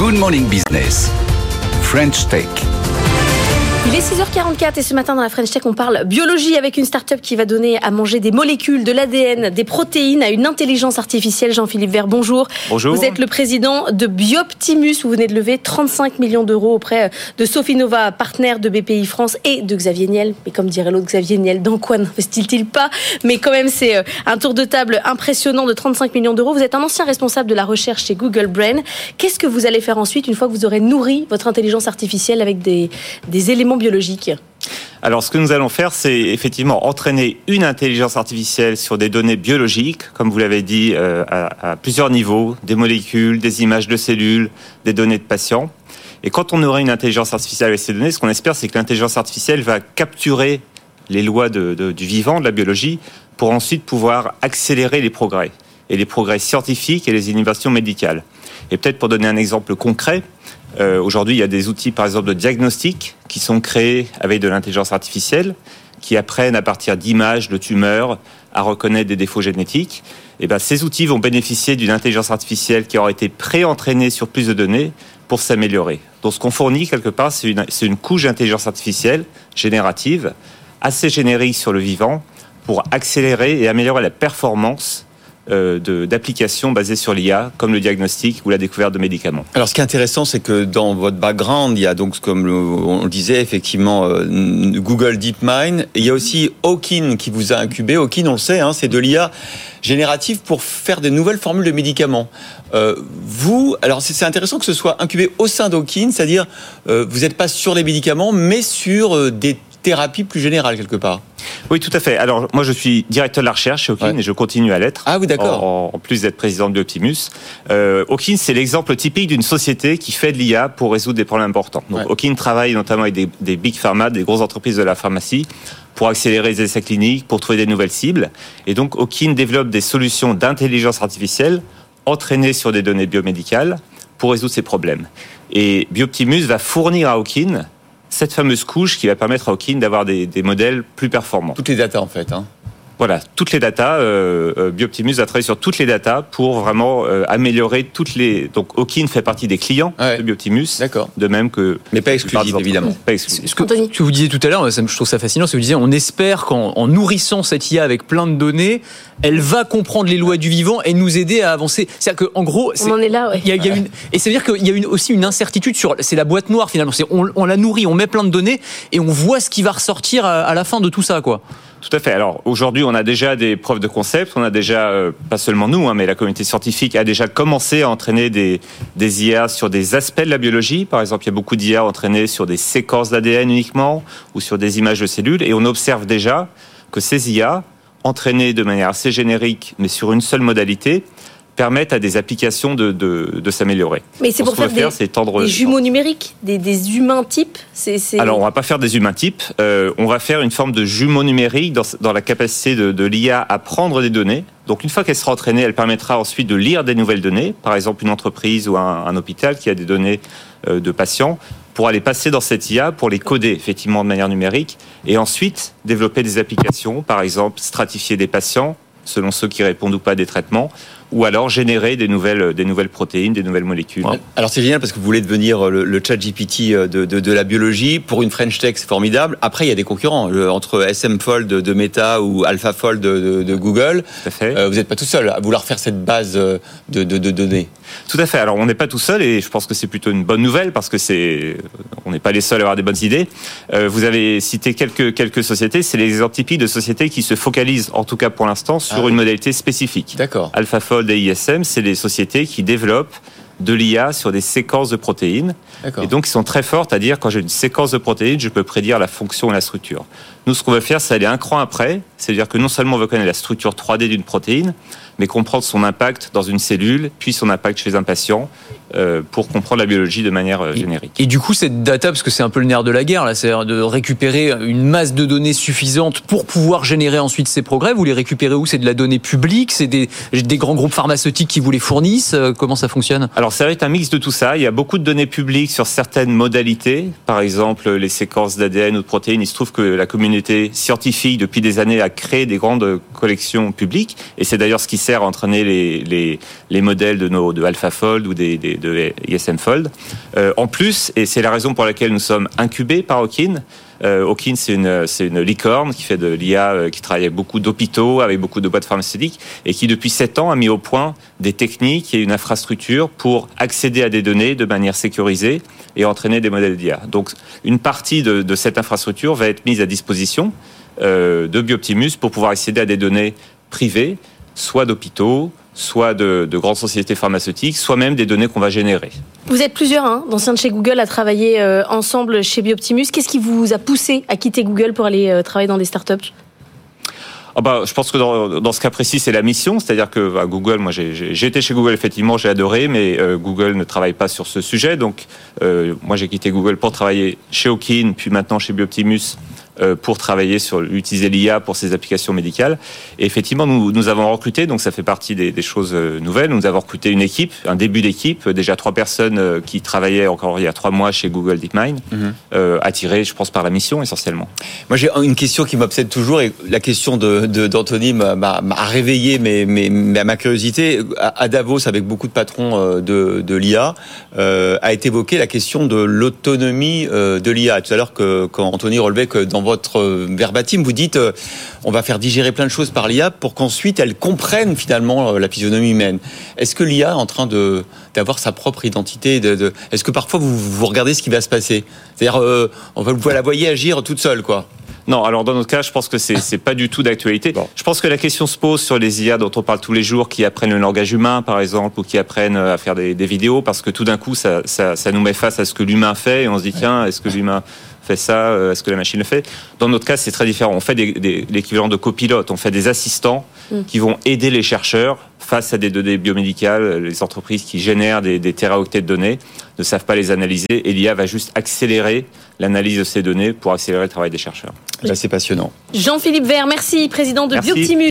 Good Morning Business. French Tech. Il est 6h44 et ce matin dans la French Tech, on parle biologie avec une start-up qui va donner à manger des molécules, de l'ADN, des protéines à une intelligence artificielle. Jean-Philippe Vert, bonjour. Bonjour. Vous êtes le président de Bioptimus. Vous venez de lever 35 millions d'euros auprès de Sophie Nova, partenaire de BPI France et de Xavier Niel. Mais comme dirait l'autre Xavier Niel, dans quoi n'investit-il pas? Mais quand même, c'est euh, un tour de table impressionnant de 35 millions d'euros. Vous êtes un ancien responsable de la recherche chez Google Brain. Qu'est-ce que vous allez faire ensuite une fois que vous aurez nourri votre intelligence artificielle avec des, des éléments biologiques Alors, ce que nous allons faire, c'est effectivement entraîner une intelligence artificielle sur des données biologiques, comme vous l'avez dit, euh, à, plusieurs niveaux, des molécules, des images de cellules, des données de patients. Et quand on aura une intelligence artificielle avec ces données, ce qu'on espère, c'est que l'intelligence artificielle va capturer les lois du vivant, de la biologie, pour ensuite pouvoir accélérer les progrès, et les progrès scientifiques et les innovations médicales. Et peut-être pour donner un exemple concret, euh, aujourd'hui, il y a des outils, par exemple, de diagnostic qui sont créés avec de l'intelligence artificielle, qui apprennent à partir d'images de tumeurs à reconnaître des défauts génétiques. Et ben, ces outils vont bénéficier d'une intelligence artificielle qui aura été pré-entraînée sur plus de données pour s'améliorer. Donc, ce qu'on fournit quelque part, c'est une, une couche d'intelligence artificielle générative, assez générique sur le vivant, pour accélérer et améliorer la performance d'applications basées sur l'IA, comme le diagnostic ou la découverte de médicaments. Alors, ce qui est intéressant, c'est que dans votre background, il y a donc, comme on le disait, effectivement, euh, Google DeepMind. Il y a aussi Hawkin qui vous a incubé. Hawkin, on le sait, hein, c'est de l'IA générative pour faire des nouvelles formules de médicaments. Euh, vous, alors c'est intéressant que ce soit incubé au sein d'Hawkin, c'est-à-dire euh, vous n'êtes pas sur les médicaments, mais sur euh, des thérapies plus générales quelque part. Oui, tout à fait. Alors, moi, je suis directeur de la recherche chez Hawkin ouais. et je continue à l'être. Ah oui, d'accord. En, en, plus d'être président de Optimus. Euh, Hawkin, c'est l'exemple typique d'une société qui fait de l'IA pour résoudre des problèmes importants. Donc, ouais. Hawkin travaille notamment avec des, des big pharma, des grosses entreprises de la pharmacie, pour accélérer les essais cliniques, pour trouver des nouvelles cibles. Et donc, Hawkin développe des solutions d'intelligence artificielle entraînées sur des données biomédicales pour résoudre ces problèmes. Et Bioptimus va fournir à Hawkin cette fameuse couche qui va permettre à Hawking d'avoir des, modèles plus performants. Toutes les datas en fait. Hein. Voilà, toutes les datas. Euh, Bioptimus va travailler sur toutes les datas pour vraiment euh, améliorer toutes les. Donc Hawking fait partie des clients ouais. de Bioptimus. D'accord. De même que. Mais pas exclusif évidemment. Pas exclusif. Ce que, ce que, vous disiez tout à l'heure, je trouve ça fascinant. Ce que vous disiez, on espère qu'en nourrissant cette IA avec plein de données, elle va comprendre les lois du vivant et nous aider à avancer. C'est-à-dire qu'en gros, on en est là. Ouais. Il y a, il y a une, et c'est à dire qu'il y a une, aussi une incertitude sur. C'est la boîte noire finalement. On, on la nourrit, on met plein de données et on voit ce qui va ressortir à, à la fin de tout ça, quoi. Tout à fait. Alors aujourd'hui, on a déjà des preuves de concept. On a déjà, euh, pas seulement nous, hein, mais la communauté scientifique a déjà commencé à entraîner des, des IA sur des aspects de la biologie. Par exemple, il y a beaucoup d'IA entraînées sur des séquences d'ADN uniquement ou sur des images de cellules. Et on observe déjà que ces IA, entraînées de manière assez générique, mais sur une seule modalité, permettent à des applications de, de, de s'améliorer. Mais c'est pour faire, des, faire tendre des jumeaux numériques, des, des humains types c est, c est... Alors, on va pas faire des humains types, euh, on va faire une forme de jumeau numérique dans, dans la capacité de, de l'IA à prendre des données. Donc, une fois qu'elle sera entraînée, elle permettra ensuite de lire des nouvelles données. Par exemple, une entreprise ou un, un hôpital qui a des données euh, de patients pour aller passer dans cette IA, pour les coder effectivement de manière numérique, et ensuite développer des applications, par exemple stratifier des patients selon ceux qui répondent ou pas des traitements, ou alors générer des nouvelles, des nouvelles protéines, des nouvelles molécules. Alors c'est génial parce que vous voulez devenir le, le chat GPT de, de, de, la biologie. Pour une French Tech, c'est formidable. Après, il y a des concurrents. Le, entre SM Fold de Meta ou AlphaFold de, de Google, euh, vous n'êtes pas tout seul à vouloir faire cette base de, données. Tout à fait. Alors on n'est pas tout seul et je pense que c'est plutôt une bonne nouvelle parce que c'est on n'est pas les seuls à avoir des bonnes idées. Euh, vous avez cité quelques quelques sociétés. C'est les exemples typiques de sociétés qui se focalisent, en tout cas pour l'instant, sur ah, une modalité spécifique. D'accord. AlphaFold et ISM, c'est des sociétés qui développent de l'IA sur des séquences de protéines. Et donc, ils sont très fortes à dire quand j'ai une séquence de protéines, je peux prédire la fonction et la structure. Nous, ce qu'on veut faire, c'est aller un cran après. C'est-à-dire que non seulement on veut connaître la structure 3D d'une protéine, mais comprendre son impact dans une cellule, puis son impact chez un patient, euh, pour comprendre la biologie de manière euh, générique. Et, et, du coup, cette data, parce que c'est un peu le nerf de la guerre, là, c'est de récupérer une masse de données suffisante pour pouvoir générer ensuite ces progrès. Vous les récupérez où? C'est de la donnée publique? C'est des, des, grands groupes pharmaceutiques qui vous les fournissent? Euh, Comment ça fonctionne? Alors, ça va être un mix de tout ça. Il y a beaucoup de données publiques sur certaines modalités. Par exemple, les séquences d'ADN ou de protéines. Il se trouve que la communauté scientifique depuis des années à créer des grandes collections publiques. Et c'est d'ailleurs ce qui sert à entraîner les, les, les modèles de nos de AlphaFold ou des, des, de ISM Fold. Euh, en plus, et c'est la raison pour laquelle nous sommes incubés par Hawkin, euh, Hawkins, c'est une, licorne qui fait de l'IA, euh, qui travaille avec beaucoup d'hôpitaux, avec beaucoup de boîtes pharmaceutiques, et qui depuis sept ans a mis au point des techniques et une infrastructure pour accéder à des données de manière sécurisée et entraîner des modèles d'IA. Donc, une partie de, de cette infrastructure va être mise à disposition euh, de Bioptimus pour pouvoir accéder à des données privées, soit d'hôpitaux, soit de, de, grandes sociétés pharmaceutiques, soit même des données qu'on va générer. Vous êtes plusieurs, hein, d'anciens de chez Google, à travailler euh, ensemble chez Bioptimus. Qu'est-ce qui vous a poussé à quitter Google pour aller euh, travailler dans des startups? Ah bah, je pense que dans, dans ce cas précis, c'est la mission, c'est-à-dire que bah, Google, moi j'ai été chez Google effectivement, j'ai adoré, mais euh, Google ne travaille pas sur ce sujet, donc moi j'ai quitté Google pour travailler chez Hawkin, puis maintenant chez Bioptimus pour travailler sur utiliser l'IA pour ses applications médicales. Et effectivement, nous, nous avons recruté, donc ça fait partie des, des choses euh, nouvelles. Nous avons recruté une équipe, un début d'équipe, déjà trois personnes euh, qui travaillaient encore il y a trois mois chez Google DeepMind, mm -hmm. euh, attirées, je pense, par la mission essentiellement. Moi, j'ai une question qui m'obsède toujours, et la question de d'Anthony m'a réveillé mes, mes, ma curiosité. À Davos, avec beaucoup de patrons de, de l'IA, euh, a été évoquée la question de l'autonomie de l'IA. Tout à l'heure, quand Anthony relevait que dans votre verbatim, vous dites euh, on va faire digérer plein de choses par l'IA pour qu'ensuite elle comprenne finalement la physionomie humaine. Est-ce que l'IA est en train de d'avoir sa propre identité de, de... Est-ce que parfois vous, vous regardez ce qui va se passer? C'est-à-dire euh, on va vous la voyez agir toute seule quoi non, alors dans notre cas, je pense que c'est pas du tout d'actualité. Bon. Je pense que la question se pose sur les IA dont on parle tous les jours, qui apprennent le langage humain, par exemple, ou qui apprennent à faire des, des vidéos, parce que tout d'un coup, ça, ça, ça nous met face à ce que l'humain fait, et on se dit tiens, est-ce que l'humain fait ça Est-ce que la machine le fait? Dans notre cas, c'est très différent. On fait l'équivalent de copilotes. On fait des assistants mm. qui vont aider les chercheurs face à des données biomédicales. Les entreprises qui génèrent des, des téraoctets de données ne savent pas les analyser et l'IA va juste accélérer l'analyse de ces données pour accélérer le travail des chercheurs. Là, c'est passionnant. Jean-Philippe Vert, merci, président de merci. Bioptimus.